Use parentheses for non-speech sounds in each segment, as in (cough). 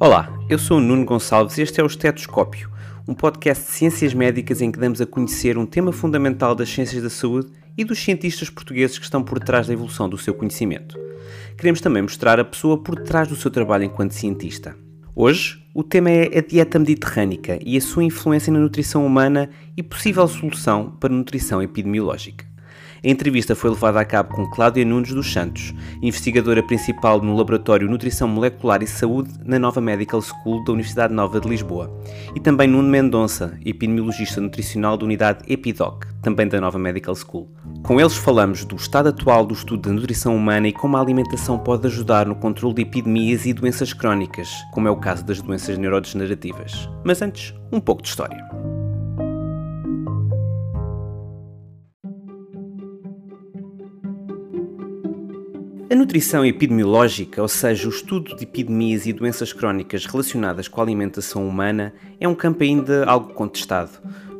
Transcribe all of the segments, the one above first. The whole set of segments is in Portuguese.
Olá, eu sou o Nuno Gonçalves e este é o Estetoscópio, um podcast de ciências médicas em que damos a conhecer um tema fundamental das ciências da saúde e dos cientistas portugueses que estão por trás da evolução do seu conhecimento. Queremos também mostrar a pessoa por trás do seu trabalho enquanto cientista. Hoje, o tema é a dieta mediterrânica e a sua influência na nutrição humana e possível solução para a nutrição epidemiológica. A entrevista foi levada a cabo com Cláudia Nunes dos Santos, investigadora principal no Laboratório Nutrição Molecular e Saúde na Nova Medical School da Universidade Nova de Lisboa, e também Nuno Mendonça, epidemiologista nutricional da unidade EpiDoc, também da Nova Medical School. Com eles falamos do estado atual do estudo da nutrição humana e como a alimentação pode ajudar no controle de epidemias e doenças crónicas, como é o caso das doenças neurodegenerativas. Mas antes, um pouco de história. A nutrição epidemiológica, ou seja, o estudo de epidemias e doenças crónicas relacionadas com a alimentação humana, é um campo ainda algo contestado,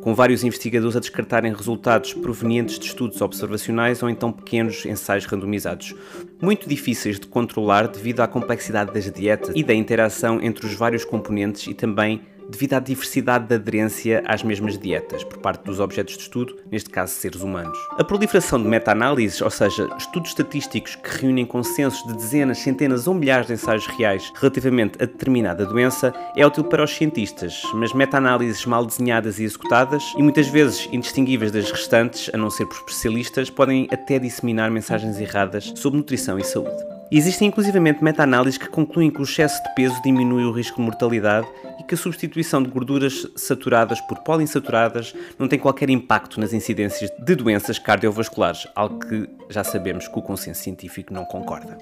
com vários investigadores a descartarem resultados provenientes de estudos observacionais ou então pequenos ensaios randomizados, muito difíceis de controlar devido à complexidade das dietas e da interação entre os vários componentes e também devido à diversidade de aderência às mesmas dietas por parte dos objetos de estudo, neste caso seres humanos. A proliferação de meta-análises, ou seja, estudos estatísticos que reúnem consensos de dezenas, centenas ou milhares de ensaios reais relativamente a determinada doença, é útil para os cientistas, mas meta-análises mal desenhadas e executadas e muitas vezes indistinguíveis das restantes, a não ser por especialistas, podem até disseminar mensagens erradas sobre nutrição e saúde. Existem inclusivamente meta-análises que concluem que o excesso de peso diminui o risco de mortalidade e que a substituição de gorduras saturadas por poliinsaturadas não tem qualquer impacto nas incidências de doenças cardiovasculares, algo que já sabemos que o consenso científico não concorda.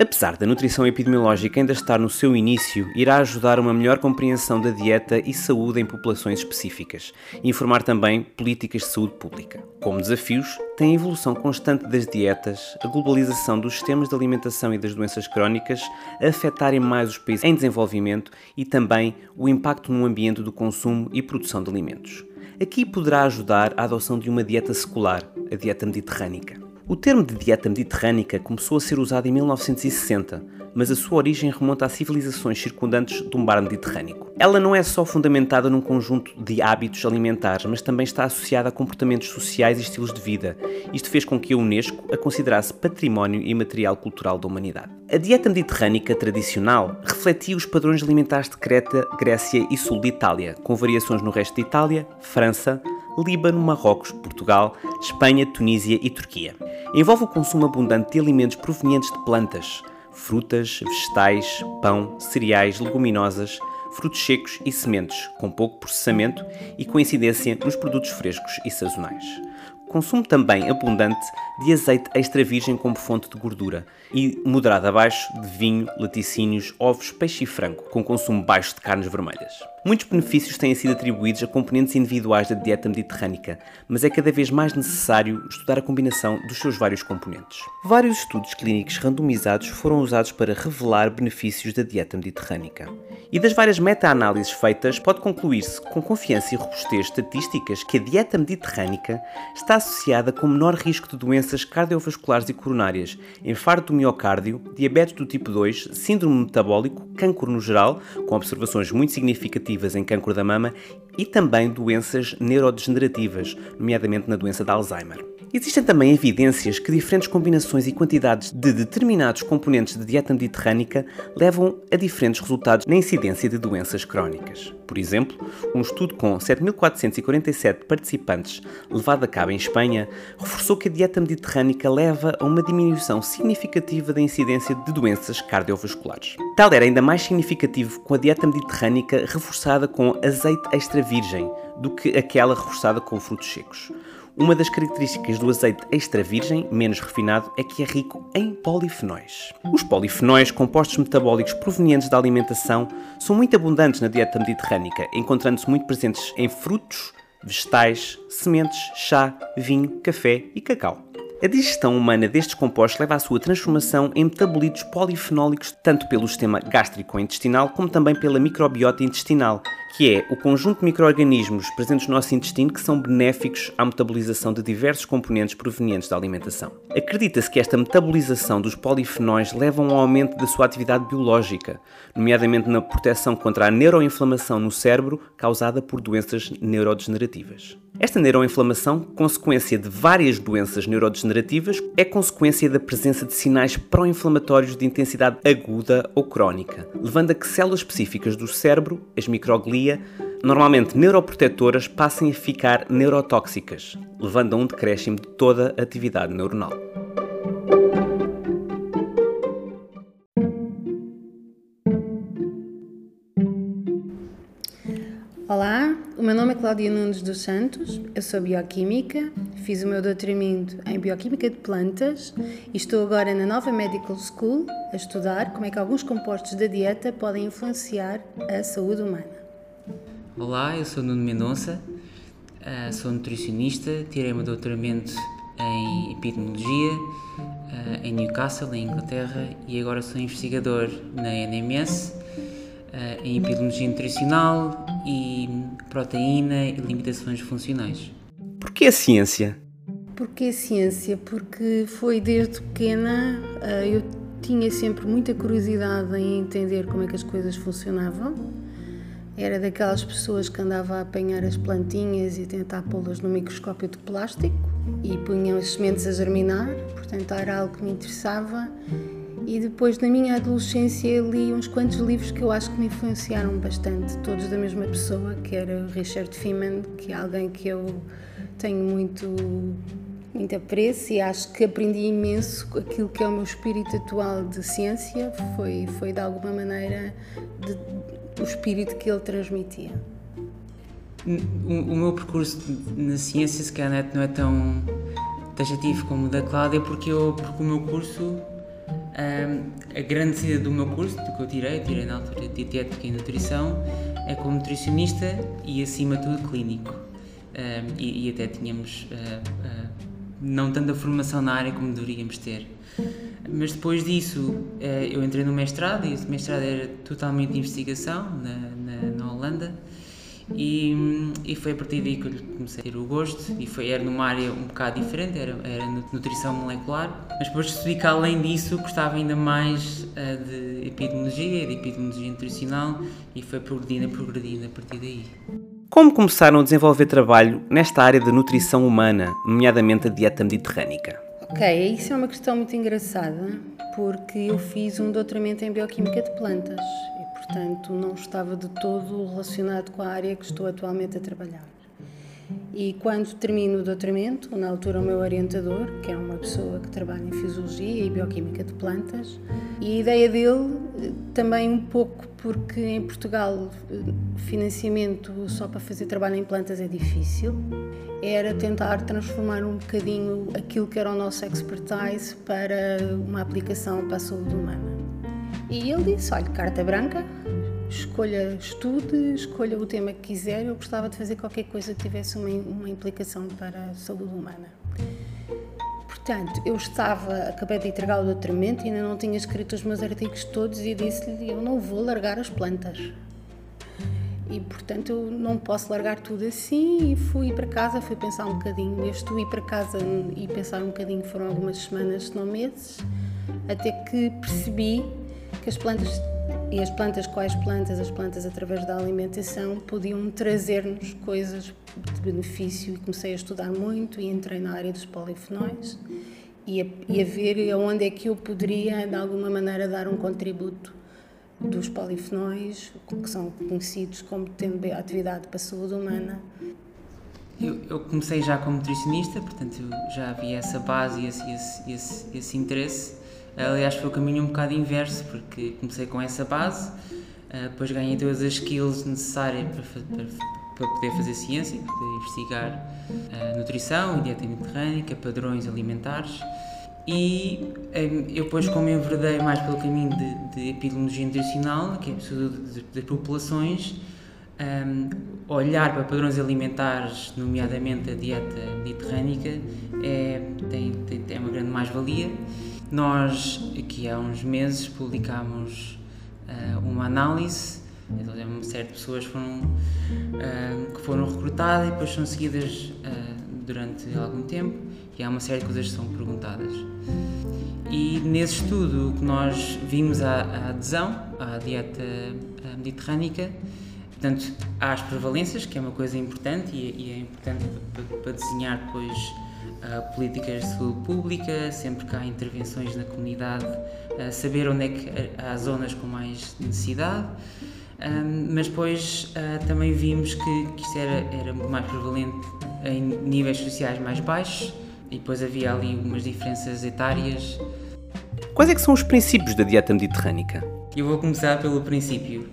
Apesar da nutrição epidemiológica ainda estar no seu início, irá ajudar uma melhor compreensão da dieta e saúde em populações específicas e informar também políticas de saúde pública. Como desafios, tem a evolução constante das dietas, a globalização dos sistemas de alimentação e das doenças crónicas a afetarem mais os países em desenvolvimento e também o impacto no ambiente do consumo e produção de alimentos. Aqui poderá ajudar a adoção de uma dieta secular, a dieta mediterrânica. O termo de dieta mediterrânica começou a ser usado em 1960, mas a sua origem remonta a civilizações circundantes do mar Mediterrâneo. Ela não é só fundamentada num conjunto de hábitos alimentares, mas também está associada a comportamentos sociais e estilos de vida. Isto fez com que a Unesco a considerasse património imaterial cultural da humanidade. A dieta mediterrânica tradicional refletia os padrões alimentares de Creta, Grécia e sul de Itália, com variações no resto de Itália, França, Líbano, Marrocos, Portugal, Espanha, Tunísia e Turquia. Envolve o consumo abundante de alimentos provenientes de plantas, frutas, vegetais, pão, cereais, leguminosas, frutos secos e sementes, com pouco processamento e coincidência nos produtos frescos e sazonais. Consumo também abundante de azeite extra virgem como fonte de gordura e moderado abaixo de vinho, laticínios, ovos, peixe e frango, com consumo baixo de carnes vermelhas. Muitos benefícios têm sido atribuídos a componentes individuais da dieta mediterrânica, mas é cada vez mais necessário estudar a combinação dos seus vários componentes. Vários estudos clínicos randomizados foram usados para revelar benefícios da dieta mediterrânica. E das várias meta-análises feitas, pode concluir-se com confiança e robustez estatísticas que a dieta mediterrânica está associada com menor risco de doenças cardiovasculares e coronárias, infarto do miocárdio, diabetes do tipo 2, síndrome metabólico, cancro no geral, com observações muito significativas em cancro da mama e também doenças neurodegenerativas, nomeadamente na doença de Alzheimer. Existem também evidências que diferentes combinações e quantidades de determinados componentes de dieta mediterrânica levam a diferentes resultados na incidência de doenças crónicas. Por exemplo, um estudo com 7.447 participantes levado a cabo em Espanha reforçou que a dieta mediterrânica leva a uma diminuição significativa da incidência de doenças cardiovasculares. Tal era ainda mais significativo com a dieta mediterrânica reforçada com azeite extra virgem do que aquela reforçada com frutos secos. Uma das características do azeite extra virgem, menos refinado, é que é rico em polifenóis. Os polifenóis, compostos metabólicos provenientes da alimentação, são muito abundantes na dieta mediterrânica, encontrando-se muito presentes em frutos, vegetais, sementes, chá, vinho, café e cacau. A digestão humana destes compostos leva à sua transformação em metabolitos polifenólicos tanto pelo sistema gástrico-intestinal como também pela microbiota intestinal, que é o conjunto de micro-organismos presentes no nosso intestino que são benéficos à metabolização de diversos componentes provenientes da alimentação. Acredita-se que esta metabolização dos polifenóis leva a um aumento da sua atividade biológica, nomeadamente na proteção contra a neuroinflamação no cérebro causada por doenças neurodegenerativas. Esta neuroinflamação, consequência de várias doenças neurodegenerativas, é consequência da presença de sinais pró-inflamatórios de intensidade aguda ou crónica, levando a que células específicas do cérebro, as microglia, normalmente neuroprotetoras, passem a ficar neurotóxicas, levando a um decréscimo de toda a atividade neuronal. Olá, o meu nome é Cláudia Nunes dos Santos, eu sou bioquímica, fiz o meu doutoramento em bioquímica de plantas e estou agora na nova Medical School a estudar como é que alguns compostos da dieta podem influenciar a saúde humana. Olá, eu sou Nuno Mendonça, eh, sou nutricionista, tirei o meu doutoramento em epidemiologia eh, em Newcastle, em Inglaterra, e agora sou investigador na NMS eh, em epidemiologia nutricional e proteína e limitações funcionais. Porquê a ciência? Porquê a ciência? Porque foi desde pequena eu tinha sempre muita curiosidade em entender como é que as coisas funcionavam. Era daquelas pessoas que andava a apanhar as plantinhas e tentar pô-las no microscópio de plástico e punham as sementes a germinar, portanto era algo que me interessava. E depois, na minha adolescência, li uns quantos livros que eu acho que me influenciaram bastante, todos da mesma pessoa, que era Richard Feynman, que é alguém que eu tenho muito, muito apreço e acho que aprendi imenso aquilo que é o meu espírito atual de ciência, foi, foi de alguma maneira de, o espírito que ele transmitia. O, o meu percurso na ciência, se calhar, não é tão taxativo como o da Cláudia, porque, eu, porque o meu curso um, a grande saída do meu curso, do que eu tirei, tirei na altura de dietética e nutrição, é como nutricionista e acima de tudo clínico. Um, e, e, até tínhamos uh, uh, não tanta formação na área como deveríamos ter. Mas depois disso uh, eu entrei no mestrado e esse mestrado era totalmente de investigação na, na, na Holanda e, e foi a partir daí que eu comecei a ter o gosto e foi, era numa área um bocado diferente, era, era nutrição molecular, mas depois percebi que além disso gostava ainda mais uh, de epidemiologia, de epidemiologia nutricional e foi progredindo, progredindo a partir daí. Como começaram a desenvolver trabalho nesta área da nutrição humana, nomeadamente a dieta mediterrânica? Ok, isso é uma questão muito engraçada, porque eu fiz um doutoramento em bioquímica de plantas portanto não estava de todo relacionado com a área que estou atualmente a trabalhar. E quando termino o doutoramento, na altura o meu orientador, que é uma pessoa que trabalha em fisiologia e bioquímica de plantas, e a ideia dele também um pouco porque em Portugal financiamento só para fazer trabalho em plantas é difícil, era tentar transformar um bocadinho aquilo que era o nosso expertise para uma aplicação para a saúde humana. E ele disse: olha, carta branca, escolha, estude, escolha o tema que quiser. Eu gostava de fazer qualquer coisa que tivesse uma, uma implicação para a saúde humana. Portanto, eu estava, acabei de entregar o doutoramento ainda não tinha escrito os meus artigos todos e disse-lhe: eu não vou largar as plantas. E portanto eu não posso largar tudo assim e fui para casa, fui pensar um bocadinho. Este ir para casa e pensar um bocadinho foram algumas semanas, se não meses, até que percebi que as plantas e as plantas, quais plantas? As plantas, através da alimentação, podiam trazer-nos coisas de benefício. E comecei a estudar muito e entrei na área dos polifenóis e a, e a ver aonde é que eu poderia, de alguma maneira, dar um contributo dos polifenóis, que são conhecidos como tendo atividade para a saúde humana. Eu, eu comecei já como nutricionista, portanto já havia essa base e esse, esse, esse, esse interesse Aliás, foi o caminho um bocado inverso, porque comecei com essa base, uh, depois ganhei todas as skills necessárias para, para, para poder fazer ciência, para poder investigar uh, nutrição dieta mediterrânica, padrões alimentares. E eh, eu depois, como enverdei mais pelo caminho de, de epidemiologia nutricional, que é estudo de, populações, um, olhar para padrões alimentares, nomeadamente a dieta mediterrânica, é, tem, tem, tem uma grande mais-valia nós, aqui há uns meses, publicámos uh, uma análise Então, é uma série de pessoas foram, uh, que foram recrutadas e depois são seguidas uh, durante algum tempo e há uma série de coisas que são perguntadas. E nesse estudo o que nós vimos a, a adesão à dieta mediterrânica, portanto, as prevalências, que é uma coisa importante e, e é importante para desenhar depois uh, políticas de saúde pública, sempre que há intervenções na comunidade, uh, saber onde é que há zonas com mais necessidade. Um, mas depois uh, também vimos que, que isto era, era mais prevalente em níveis sociais mais baixos e depois havia ali algumas diferenças etárias. Quais é que são os princípios da dieta mediterrânica? Eu vou começar pelo princípio,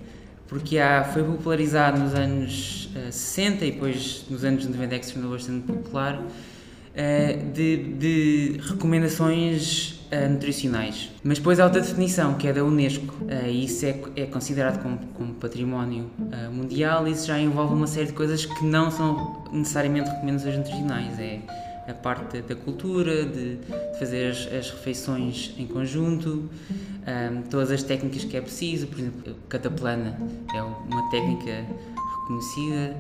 porque há, foi popularizado nos anos uh, 60 e depois nos anos 90 é que se tornou bastante popular uh, de, de, recomendações uh, nutricionais. Mas depois há outra definição, que é da Unesco, uh, e isso é, é considerado como, como património mundial, e isso já envolve uma série de coisas que não são necessariamente recomendações nutricionais. É a parte da cultura, de, de fazer as, as, refeições em conjunto, um, todas as técnicas que é preciso, por exemplo, cataplana é uma técnica conhecida,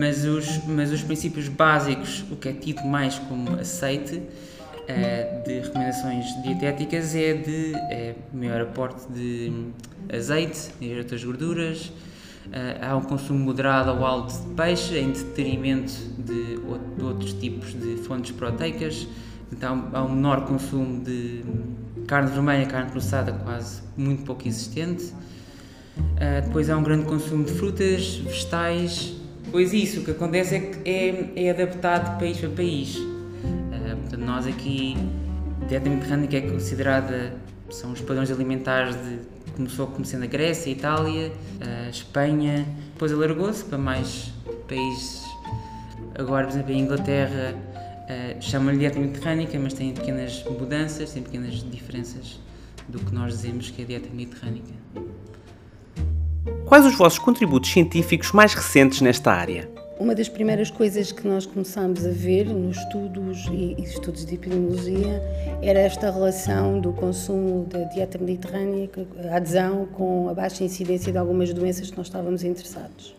mas, os, mas os princípios básicos, o que é tido mais como aceite uh, de recomendações dietéticas é de é maior aporte de azeite e outras gorduras, Uh, há um consumo moderado ou alto de peixe em detrimento de, outros tipos de fontes proteicas. Então há um menor consumo de carne vermelha, carne processada quase muito pouco existente. Uh, depois há um grande consumo de frutas, vegetais. Pois isso, o que acontece é que é, é adaptado de país para país. Uh, portanto, nós aqui, dieta mediterrânea é considerada, são os padrões alimentares de, começou começando a Grécia, a Itália, a Espanha, depois alargou-se para mais países. Agora, por exemplo, a Inglaterra uh, chama-lhe dieta mediterrânica, mas tem pequenas mudanças, tem pequenas diferenças do que nós dizemos que é dieta mediterrânica. Quais os vossos contributos científicos mais recentes nesta área? Uma das primeiras coisas que nós começámos a ver nos estudos e estudos de epidemiologia era esta relação do consumo da dieta mediterrânea, a adesão com a baixa incidência de algumas doenças que nós estávamos interessados.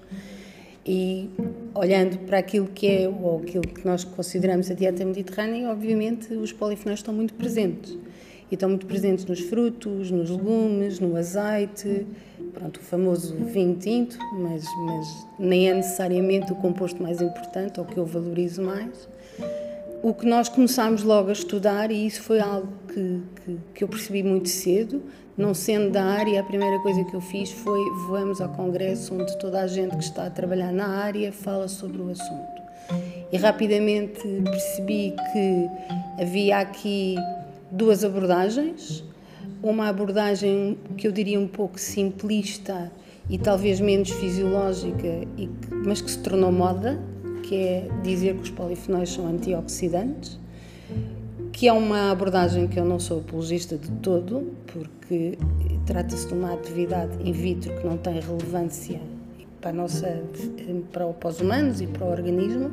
E olhando para aquilo que é ou aquilo que nós consideramos a dieta mediterrânea, obviamente os polifenóis estão muito presentes. E estão muito presentes nos frutos, nos legumes, no azeite, pronto, o famoso vinho tinto, mas, mas nem é necessariamente o composto mais importante ou que eu valorizo mais. O que nós começámos logo a estudar, e isso foi algo que, que, que eu percebi muito cedo, não sendo da área, a primeira coisa que eu fiz foi vamos ao congresso onde toda a gente que está a trabalhar na área fala sobre o assunto. E rapidamente percebi que havia aqui duas abordagens uma abordagem que eu diria um pouco simplista e talvez menos fisiológica, mas que se tornou moda, que é dizer que os polifenóis são antioxidantes, que é uma abordagem que eu não sou apologista de todo, porque trata-se de uma atividade in vitro que não tem relevância para, nossa, para, para os humanos e para o organismo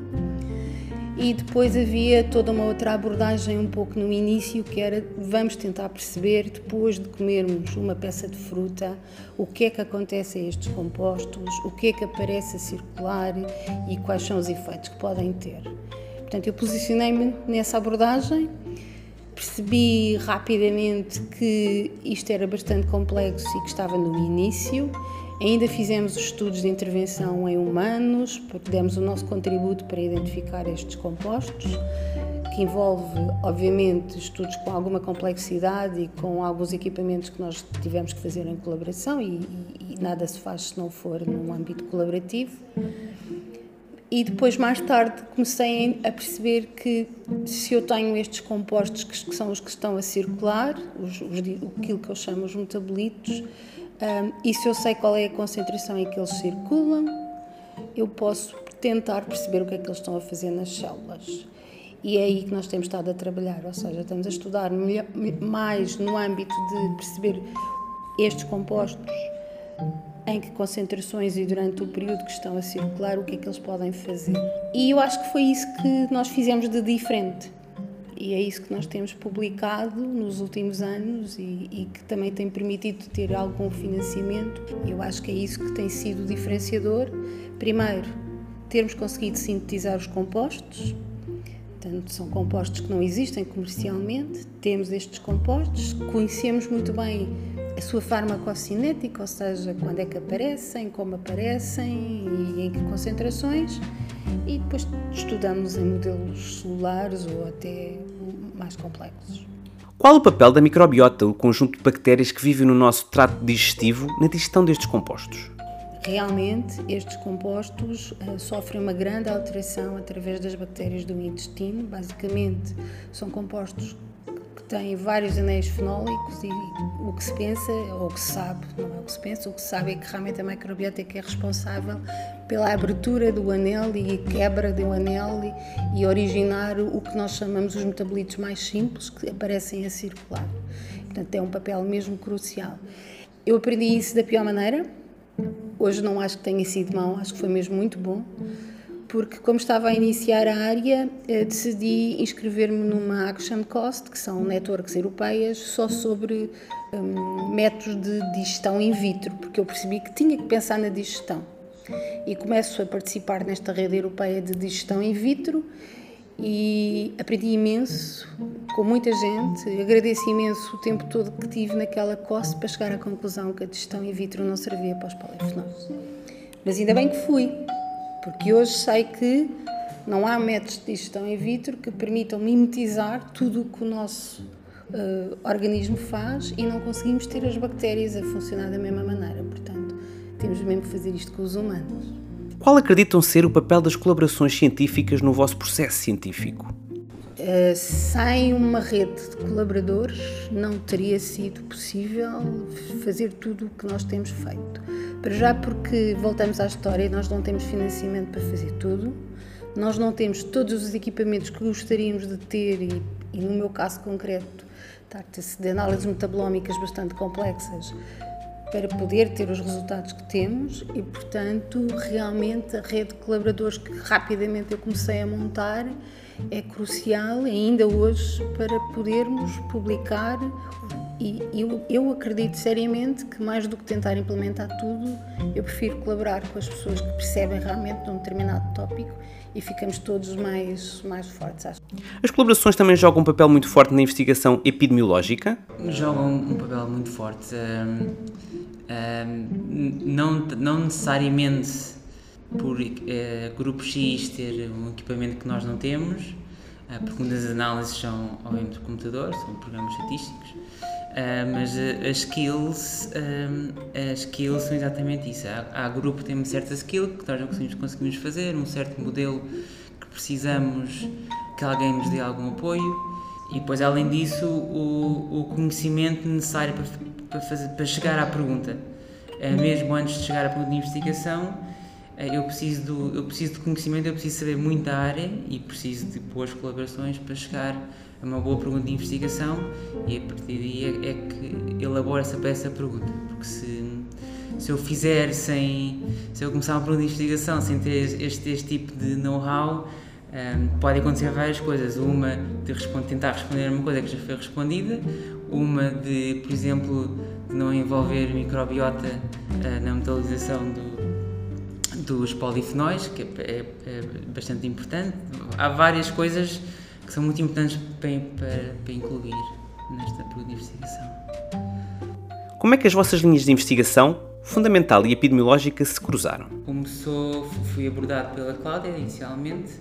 e depois havia toda uma outra abordagem um pouco no início que era vamos tentar perceber depois de comermos uma peça de fruta o que é que acontece a estes compostos, o que é que aparece a circular e quais são os efeitos que podem ter. Portanto, eu posicionei-me nessa abordagem, percebi rapidamente que isto era bastante complexo e que estava no início Ainda fizemos estudos de intervenção em humanos, porque demos o nosso contributo para identificar estes compostos, que envolve, obviamente, estudos com alguma complexidade e com alguns equipamentos que nós tivemos que fazer em colaboração, e, e, e nada se faz se não for num âmbito colaborativo. E depois, mais tarde, comecei a perceber que se eu tenho estes compostos que, que são os que estão a circular, os, os, aquilo que eu chamo os metabolitos, um, e se eu sei qual é a concentração em que eles circulam, eu posso tentar perceber o que é que eles estão a fazer nas células. E é aí que nós temos estado a trabalhar, ou seja, estamos a estudar mais no âmbito de perceber estes compostos, em que concentrações e durante o período que estão a circular, o que é que eles podem fazer. E eu acho que foi isso que nós fizemos de diferente. E é isso que nós temos publicado nos últimos anos e, e, que também tem permitido ter algum financiamento. Eu acho que é isso que tem sido diferenciador. Primeiro, termos conseguido sintetizar os compostos, portanto, são compostos que não existem comercialmente, temos estes compostos, conhecemos muito bem a sua farmacocinética, ou seja, quando é que aparecem, como aparecem e em que concentrações, e depois estudamos em modelos celulares ou até mais complexos. Qual o papel da microbiota, o conjunto de bactérias que vivem no nosso trato digestivo, na digestão destes compostos? Realmente, estes compostos uh, sofrem uma grande alteração através das bactérias do intestino. Basicamente, são compostos tem vários anéis fenólicos e o que se pensa, ou o que se sabe, não é o que se pensa, o que se sabe é que realmente a microbiota é que é responsável pela abertura do anel e quebra do anel e, e originar o que nós chamamos os metabolitos mais simples que aparecem a circular. Portanto, é um papel mesmo crucial. Eu aprendi isso da pior maneira. Hoje não acho que tenha sido mau, acho que foi mesmo muito bom porque como estava a iniciar a área, eh, decidi inscrever-me numa Action Cost, que são networks europeias, só sobre um, métodos de digestão in vitro, porque eu percebi que tinha que pensar na digestão. E começo a participar nesta rede europeia de digestão in vitro e aprendi imenso com muita gente. Agradeço imenso o tempo todo que tive naquela COS para chegar à conclusão que a digestão in vitro não servia para os polifenóis. Mas ainda bem que fui, porque hoje sei que não há métodos de digestão in vitro que permitam mimetizar tudo o que o nosso uh, organismo faz e não conseguimos ter as bactérias a funcionar da mesma maneira. Portanto, temos mesmo que fazer isto com os humanos. Qual acreditam ser o papel das colaborações científicas no vosso processo científico? Uh, sem uma rede de colaboradores não teria sido possível fazer tudo o que nós temos feito. Para já porque voltamos à história, nós não temos financiamento para fazer tudo, nós não temos todos os equipamentos que gostaríamos de ter e, e no meu caso concreto, trata-se de análises metabolómicas bastante complexas para poder ter os resultados que temos e, portanto, realmente a rede de colaboradores que rapidamente eu comecei a montar é crucial ainda hoje para podermos publicar e eu, eu acredito seriamente que mais do que tentar implementar tudo, eu prefiro colaborar com as pessoas que percebem realmente de um determinado tópico e ficamos todos mais, mais fortes. Acho. As colaborações também jogam um papel muito forte na investigação epidemiológica? Jogam um papel muito forte. Um, um, não, não necessariamente por uh, grupo X ter um equipamento que nós não temos, uh, porque das análises são, obviamente, computadores, são programas estatísticos, uh, mas as skills, as skills são exatamente isso. Há, há grupo que tem uma certa skill que nós não conseguimos, conseguimos fazer, um certo modelo que precisamos que alguém nos dê algum apoio e depois, além disso, o, o conhecimento necessário para, para, fazer, para chegar à pergunta. mesmo antes de chegar à pergunta de investigação, eu preciso, do, eu preciso de conhecimento, eu preciso saber muito da área e preciso de boas colaborações para chegar a uma boa pergunta de investigação e a partir daí é, é que elabora-se essa pergunta. Porque se, se eu fizer sem. Se eu começar uma pergunta de investigação sem ter este, este tipo de know-how, um, ehm, pode acontecer várias coisas. Uma de responder, tentar responder a uma coisa que já foi respondida, uma de, por exemplo, de não envolver microbiota uh, na metabolização do, dos polifenóis, que é, é, é, bastante importante. Há várias coisas que são muito importantes para, para, para incluir nesta pergunta de investigação. Como é que as vossas linhas de investigação, fundamental e epidemiológica, se cruzaram? Começou, fui abordado pela Cláudia inicialmente,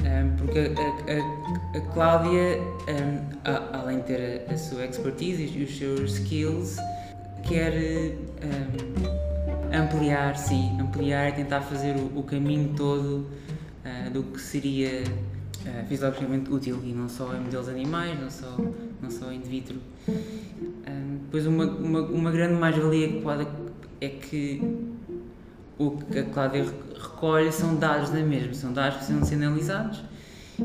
um, porque a, a, a Cláudia, um, além de ter a, sua expertise e os seus skills, quer um, ampliar, sim, ampliar e tentar fazer o, o caminho todo uh, do que seria uh, fisiologicamente útil e não só em modelos animais, não só, não só in vitro. Uh, depois uma, uma, uma grande mais-valia que pode é que o que a Cláudia recolhe são dados da mesma, são dados que precisam ser analisados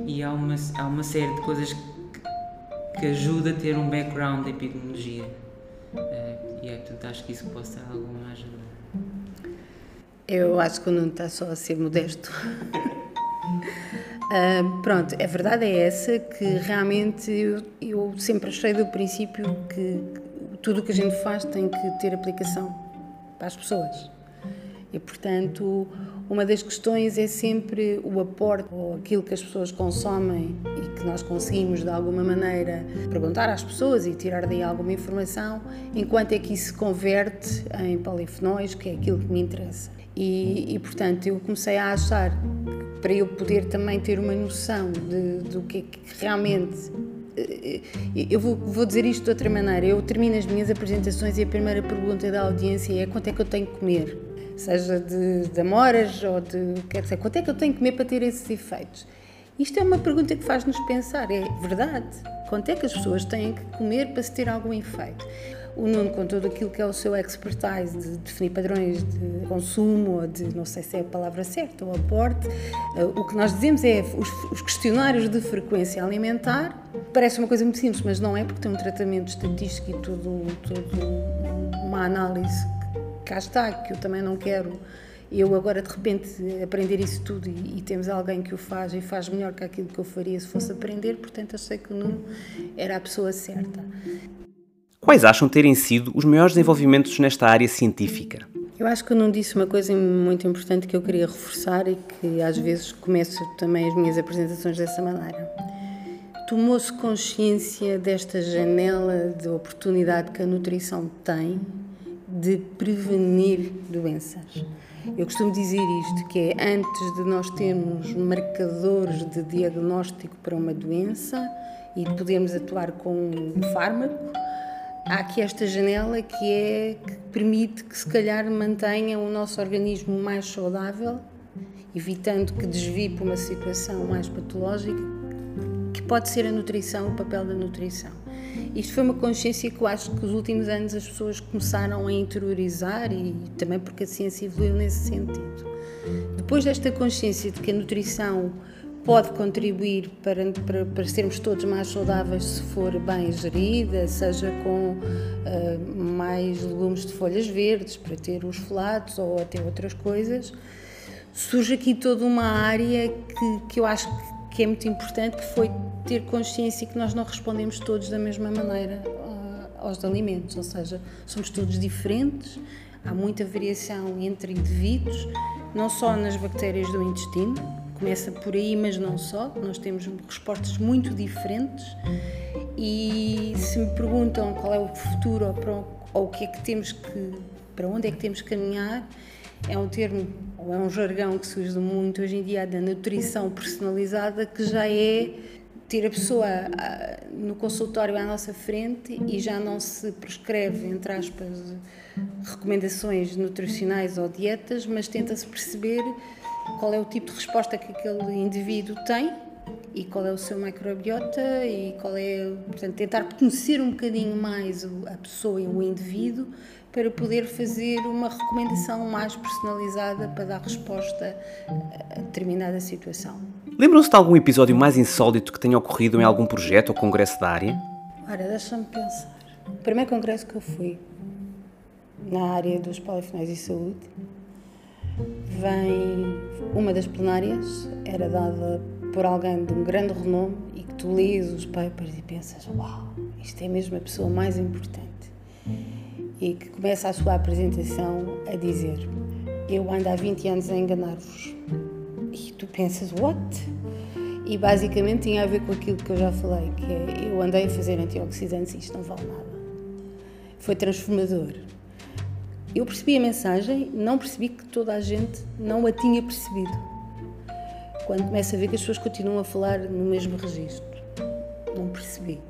e há uma, há uma série de coisas que, que ajuda a ter um background de epidemiologia. Uh, e é, portanto, acho que isso pode ser alguma ajuda. Eu acho que o Nuno está só a ser modesto. (laughs) Uh, pronto, a verdade é essa que realmente eu, eu sempre achei do princípio que tudo o que a gente faz tem que ter aplicação para as pessoas. E, portanto, uma das questões é sempre o aporte ou aquilo que as pessoas consomem e que nós conseguimos, de alguma maneira, perguntar às pessoas e tirar daí alguma informação, enquanto é que isso se converte em polifenóis, que é aquilo que me interessa. E, e, portanto, eu comecei a achar para eu poder também ter uma noção de, do que é que realmente eh, eu vou, vou, dizer isto de outra maneira. Eu termino as minhas apresentações e a primeira pergunta da audiência é quanto é que eu tenho que comer? Seja de, de amoras ou de. Quer dizer, quanto é que eu tenho que comer para ter esses efeitos? Isto é uma pergunta que faz-nos pensar, é verdade? Quanto é que as pessoas têm que comer para se ter algum efeito? O Nuno, com tudo aquilo que é o seu expertise de definir padrões de consumo, ou de, não sei se é a palavra certa, ou aporte, eh, o que nós dizemos é os, os questionários de frequência alimentar. Parece uma coisa muito simples, mas não é, porque tem um tratamento estatístico e tudo, tudo uma análise que cá está, que eu também não quero eu agora de repente aprender isso tudo e, e, temos alguém que o faz e faz melhor que aquilo que eu faria se fosse aprender, portanto sei que o Nuno era a pessoa certa. Quais acham terem sido os maiores desenvolvimentos nesta área científica? Eu acho que eu não disse uma coisa muito importante que eu queria reforçar e que às vezes começo também as minhas apresentações dessa maneira. Tomou-se consciência desta janela de oportunidade que a nutrição tem de prevenir doenças. Eu costumo dizer isto, que é antes de nós termos marcadores de diagnóstico para uma doença e de podermos atuar com um fármaco, há aqui esta janela que é que permite que se calhar mantenha o nosso organismo mais saudável, evitando que desvie para uma situação mais patológica, que pode ser a nutrição, o papel da nutrição. Isto foi uma consciência que eu acho que nos últimos anos as pessoas começaram a interiorizar e também porque a ciência evoluiu nesse sentido. Depois desta consciência de que a nutrição pode contribuir para, para, para sermos todos mais saudáveis se for bem gerida, seja com uh, mais legumes de folhas verdes, para ter os folatos ou até outras coisas. Surge aqui toda uma área que, que eu acho que é muito importante, que foi ter consciência que nós não respondemos todos da mesma maneira uh, aos alimentos, ou seja, somos todos diferentes, há muita variação entre indivíduos, não só nas bactérias do intestino, começa por aí, mas não só. Nós temos respostas muito diferentes e se me perguntam qual é o futuro ou, para, ou o que é que temos que, para onde é que temos que caminhar, é um termo ou é um jargão que se usa muito hoje em dia da nutrição personalizada, que já é ter a pessoa no consultório à nossa frente e já não se prescreve, entre aspas, recomendações nutricionais ou dietas, mas tenta-se perceber qual é o tipo de resposta que aquele indivíduo tem e qual é o seu microbiota e qual é, portanto, tentar conhecer um bocadinho mais a pessoa e o indivíduo para poder fazer uma recomendação mais personalizada para dar resposta a determinada situação. Lembram-se de algum episódio mais insólito que tenha ocorrido em algum projeto ou congresso da área? Ora, deixa-me pensar. O primeiro congresso que eu fui na área dos polifenóis e saúde vem uma das plenárias era dada por alguém de um grande renome e que tu lês os papers e pensas uau, isto é mesmo a pessoa mais importante e que começa a sua apresentação a dizer eu ando há 20 anos a enganar-vos e tu pensas what? E basicamente tinha a ver com aquilo que eu já falei, que é eu andei a fazer antioxidantes e isto não vale nada. Foi transformador. Eu percebi a mensagem, não percebi que toda a gente não a tinha percebido. Quando começo a ver que as pessoas continuam a falar no mesmo registro. Não percebi.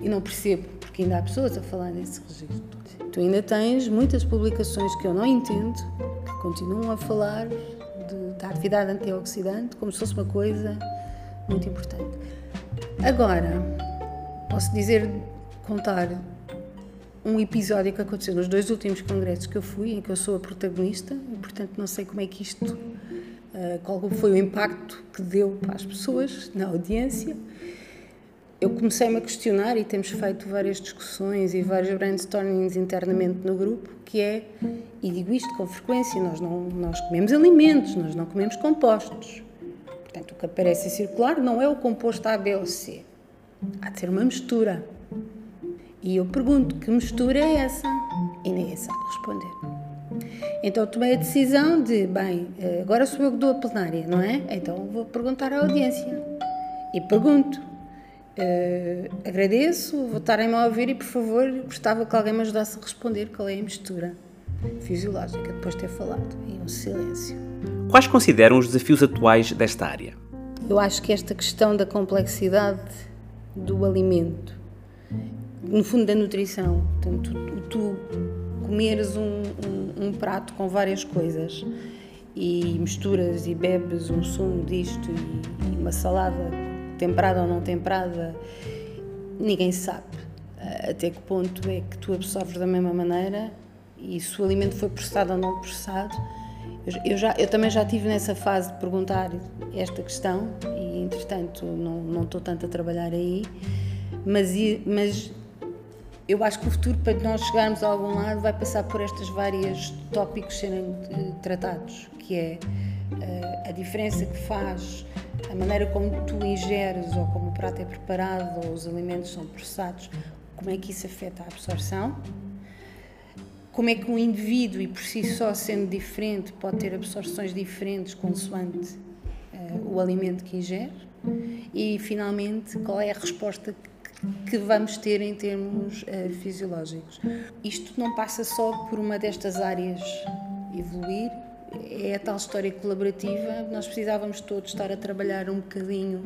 E não percebo, porque ainda há pessoas a falar nesse registro. Tu ainda tens muitas publicações que eu não entendo, que continuam a falar de, da atividade antioxidante como se fosse uma coisa muito importante. Agora, posso dizer, contar um episódio que aconteceu nos dois últimos congressos que eu fui, em que eu sou a protagonista, e portanto não sei como é que isto, uh, qual foi o impacto que deu para as pessoas na audiência. Eu comecei-me a questionar e temos feito várias discussões e vários brainstormings internamente no grupo, que é, e digo isto com frequência, nós, não, nós comemos alimentos, nós não comemos compostos. Portanto, o que aparece circular não é o composto A, B ou C. Há de ser uma mistura. E eu pergunto, que mistura é essa? E ninguém sabe responder. Então tomei a decisão de, bem, eh, agora sou eu que dou a plenária, não é? Então vou perguntar à audiência. E pergunto. Uh, agradeço, vou estarem-me a ouvir e, por favor, gostava que alguém me ajudasse a responder qual é a mistura fisiológica depois de ter falado. E um silêncio. Quais consideram os desafios atuais desta área? Eu acho que esta questão da complexidade do alimento, no fundo da nutrição, portanto, tu comeres um, um, um prato com várias coisas e misturas e bebes um sumo disto e, e uma salada temperada ou não temperada, ninguém sabe até que ponto é que tu absorves da mesma maneira e se o alimento foi processado ou não processado. Eu, já, eu também já estive nessa fase de perguntar esta questão e, entretanto, não, não estou tanto a trabalhar aí, mas, mas eu acho que o futuro, para nós chegarmos a algum lado, vai passar por estes vários tópicos serem uh, tratados, que é uh, a diferença que faz a maneira como tu ingeres ou como o prato é preparado ou os alimentos são processados, como é que isso afeta a absorção, como é que um indivíduo, e por si só sendo diferente, pode ter absorções diferentes consoante uh, o alimento que ingere, e finalmente qual é a resposta que vamos ter em termos uh, fisiológicos. Isto não passa só por uma destas áreas evoluir, é a tal história colaborativa. Nós precisávamos todos estar a trabalhar um bocadinho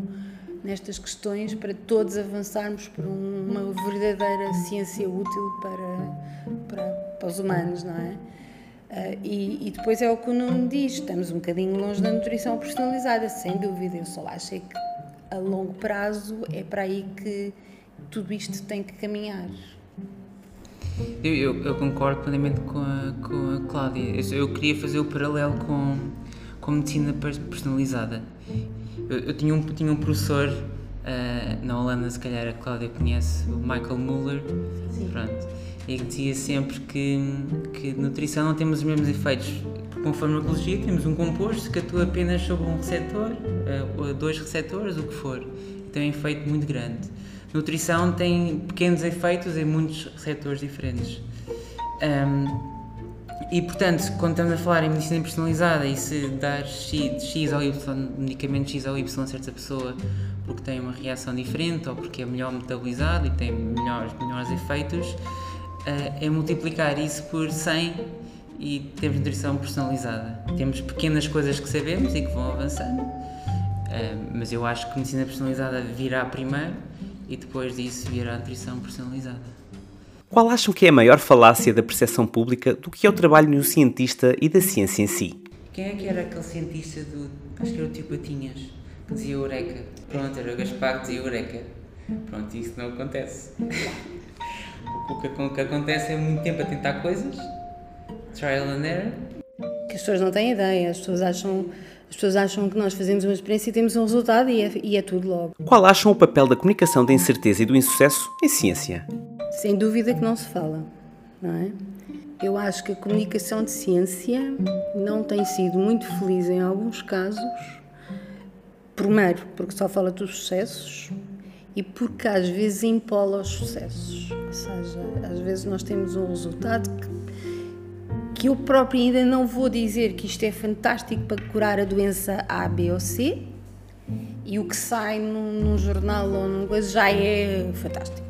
nestas questões para todos avançarmos para uma verdadeira ciência útil para, para, para os humanos, não é? Uh, e, e, depois é o que o Nuno diz: estamos um bocadinho longe da nutrição personalizada, sem dúvida. Eu só acho é que a longo prazo é para aí que tudo isto tem que caminhar. Eu, eu, eu concordo plenamente com a, com a Cláudia. Eu, eu, queria fazer o paralelo com, com medicina personalizada. Eu, eu tinha, um, tinha um professor uh, na Holanda, se calhar a Cláudia conhece, o Michael Muller. Sim. Pronto. E que dizia sempre que, que nutrição não temos os mesmos efeitos. Com farmacologia temos um composto que atua apenas sobre um receptor, uh, dois receptores, o que for. Tem um efeito muito grande Nutrição tem pequenos efeitos em muitos receptores diferentes. Um, e portanto, quando estamos a falar em medicina personalizada e se dar X, X ou Y, medicamento X ou Y a certa pessoa porque tem uma reação diferente ou porque é melhor metabolizado e tem melhores, melhores efeitos, uh, é multiplicar isso por 100 e temos nutrição personalizada. Temos pequenas coisas que sabemos e que vão avançando, uh, mas eu acho que medicina personalizada virá primeiro e depois disso virá a nutrição personalizada. Qual acham que é a maior falácia da percepção pública do que é o trabalho de um cientista e da ciência em si? Quem é que era aquele cientista do. acho que era o tio Patinhas, que dizia Eureka? Pronto, era o Gaspar que dizia Eureka. Pronto, isso não acontece. (laughs) o que, o que acontece é muito tempo a tentar coisas, trial and error. Que as pessoas não têm ideia, as pessoas acham as pessoas acham que nós fazemos uma experiência e temos um resultado e é, e é tudo logo. Qual acham o papel da comunicação da incerteza e do insucesso em ciência? Sem dúvida que não se fala, não é? Eu acho que a comunicação de ciência não tem sido muito feliz em alguns casos. Primeiro, porque só fala dos sucessos e porque às vezes impola os sucessos. Ou seja, às vezes nós temos um resultado que que eu própria ainda não vou dizer que isto é fantástico para curar a doença A, B ou C, e o que sai num, num jornal ou num coisa já é fantástico.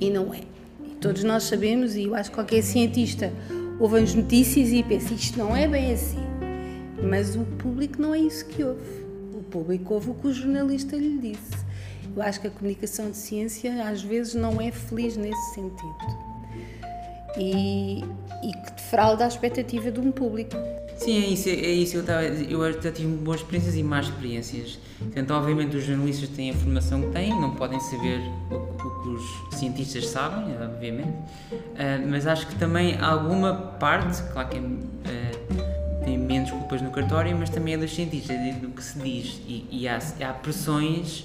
E não é. E todos nós sabemos, e eu acho que qualquer cientista ouve as notícias e pensa isto não é bem assim. Mas o público não é isso que ouve. O público ouve o que o jornalista lhe disse. Eu acho que a comunicação de ciência às vezes não é feliz nesse sentido. E, e que defrauda a expectativa de um público. Sim, é isso, é isso. Eu, eu já tive boas experiências e más experiências. Então, obviamente, os jornalistas têm a formação que têm, não podem saber o, o que os cientistas sabem, obviamente, uh, mas acho que também alguma parte, claro que uh, tem menos culpas no cartório, mas também é dos cientistas, é do que se diz. E, e há, há pressões,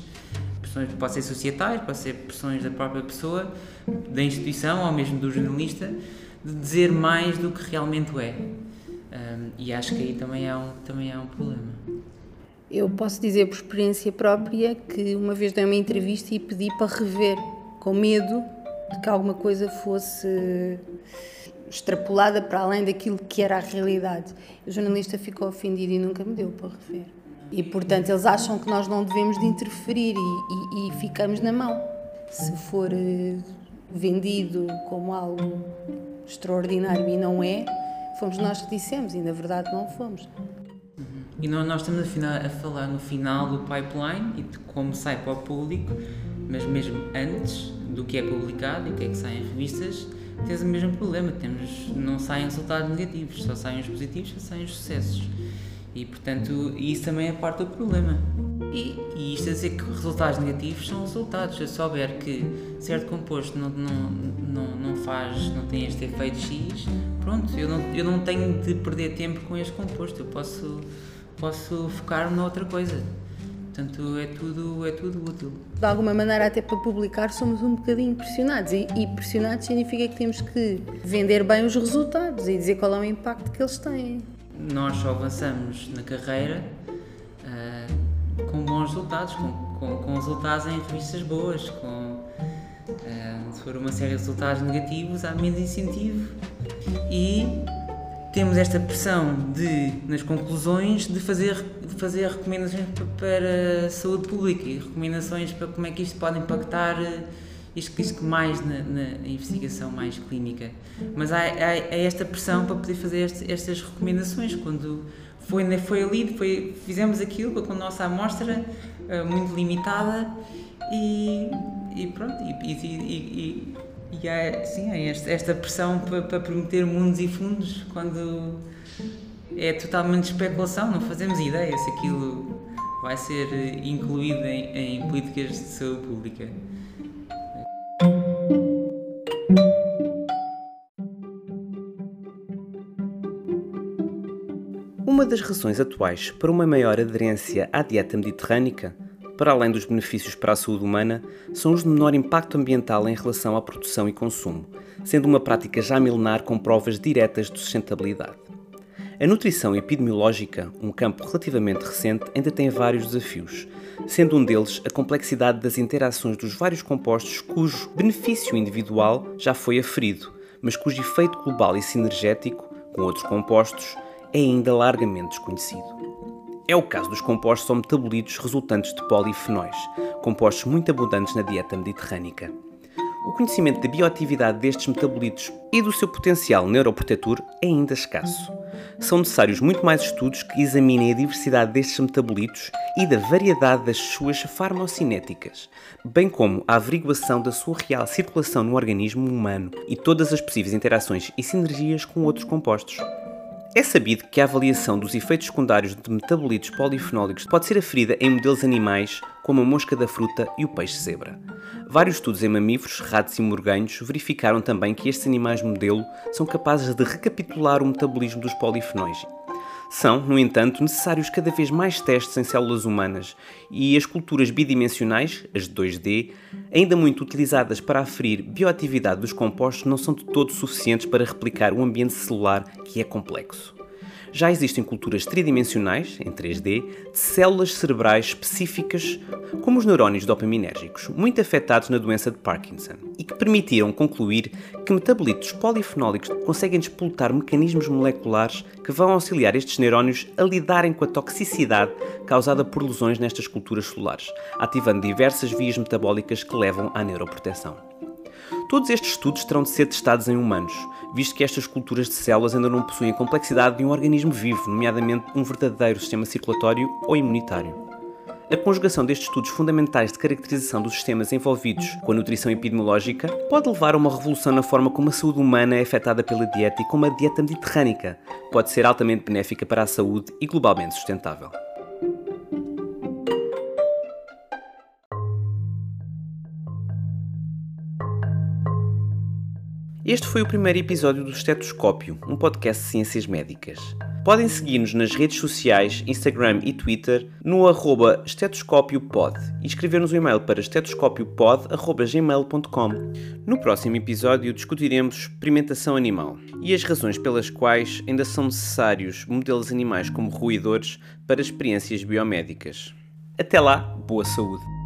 pressões pode ser societais, pode ser pressões da própria pessoa, da instituição ou mesmo do jornalista de dizer mais do que realmente é. Um, e acho que aí também há um, também há um problema. Eu posso dizer por experiência própria que uma vez dei uma entrevista e pedi para rever, com medo de que alguma coisa fosse extrapolada para além daquilo que era a realidade. O jornalista ficou ofendido e nunca me deu para rever. E, portanto, eles acham que nós não devemos de interferir e, e, e ficamos na mão. Se for eh, vendido como algo extraordinário e não é, fomos nós que dissemos e, na verdade, não fomos. E nós, estamos a, a falar no final do pipeline e de como sai para o público, mas mesmo antes do que é publicado e o que é que sai em revistas, tens o mesmo problema. Temos, não saem resultados negativos, só saem os positivos, só saem os sucessos. E portanto, isso também é parte do problema. E, e isto a dizer que resultados negativos são resultados. Se eu souber que certo composto não, não, não, não faz, não tem este efeito X, pronto, eu não, eu não tenho de perder tempo com este composto. Eu posso, posso focar noutra coisa. Portanto, é tudo, é tudo útil. De alguma maneira, até para publicar, somos um bocadinho pressionados. E, e pressionados significa que temos que vender bem os resultados e dizer qual é o impacto que eles têm. Nós só avançamos na carreira uh, com bons resultados, com, com, com, resultados em revistas boas. Com, uh, se for uma série de resultados negativos, há menos incentivo. E temos esta pressão de, nas conclusões, de fazer, de fazer recomendações para a saúde pública e recomendações para como é que isto pode impactar isto, isto mais na, na investigação mais clínica. Mas há, há, há, esta pressão para poder fazer este, estas recomendações. Quando foi, foi ali, foi, fizemos aquilo com a nossa amostra uh, muito limitada e, e pronto, e, e, e e há, sim, há esta, esta pressão para, para prometer mundos e fundos quando é totalmente especulação, não fazemos ideia se aquilo vai ser incluído em, em políticas de saúde pública. Das razões atuais para uma maior aderência à dieta mediterrânica para além dos benefícios para a saúde humana, são os de menor impacto ambiental em relação à produção e consumo, sendo uma prática já milenar com provas diretas de sustentabilidade. A nutrição epidemiológica, um campo relativamente recente, ainda tem vários desafios, sendo um deles a complexidade das interações dos vários compostos cujo benefício individual já foi aferido, mas cujo efeito global e sinergético, com outros compostos, é ainda largamente desconhecido. É o caso dos compostos ou metabolitos resultantes de polifenóis, compostos muito abundantes na dieta mediterrânica. O conhecimento da bioatividade destes metabolitos e do seu potencial neuroprotetor é ainda escasso. São necessários muito mais estudos que examinem a diversidade destes metabolitos e da variedade das suas farmocinéticas, bem como a averiguação da sua real circulação no organismo humano e todas as possíveis interações e sinergias com outros compostos. É sabido que a avaliação dos efeitos secundários de metabolitos polifenólicos pode ser aferida em modelos animais como a mosca da fruta e o peixe-zebra. Vários estudos em mamíferos, ratos e morganhos verificaram também que estes animais modelo são capazes de recapitular o metabolismo dos polifenóis são, no entanto, necessários cada vez mais testes em células humanas e as culturas bidimensionais, as 2D, ainda muito utilizadas para aferir bioatividade dos compostos, não são de todo suficientes para replicar o ambiente celular que é complexo. Já existem culturas tridimensionais, em 3D, de células cerebrais específicas, como os neurónios dopaminérgicos, muito afetados na doença de Parkinson, e que permitiram concluir que metabolitos polifenólicos conseguem despoltar mecanismos moleculares que vão auxiliar estes neurónios a lidarem com a toxicidade causada por lesões nestas culturas solares, ativando diversas vias metabólicas que levam à neuroproteção. Todos estes estudos terão de ser testados em humanos, visto que estas culturas de células ainda não possuem a complexidade de um organismo vivo, nomeadamente um verdadeiro sistema circulatório ou imunitário. A conjugação destes estudos fundamentais de caracterização dos sistemas envolvidos com a nutrição epidemiológica pode levar a uma revolução na forma como a saúde humana é afetada pela dieta e como a dieta mediterrânica pode ser altamente benéfica para a saúde e globalmente sustentável. Este foi o primeiro episódio do Estetoscópio, um podcast de ciências médicas. Podem seguir-nos nas redes sociais, Instagram e Twitter, no arroba estetoscópiopod e escrever-nos um e-mail para estetoscópiopod.gmail.com. No próximo episódio discutiremos experimentação animal e as razões pelas quais ainda são necessários modelos animais como roedores para experiências biomédicas. Até lá, boa saúde!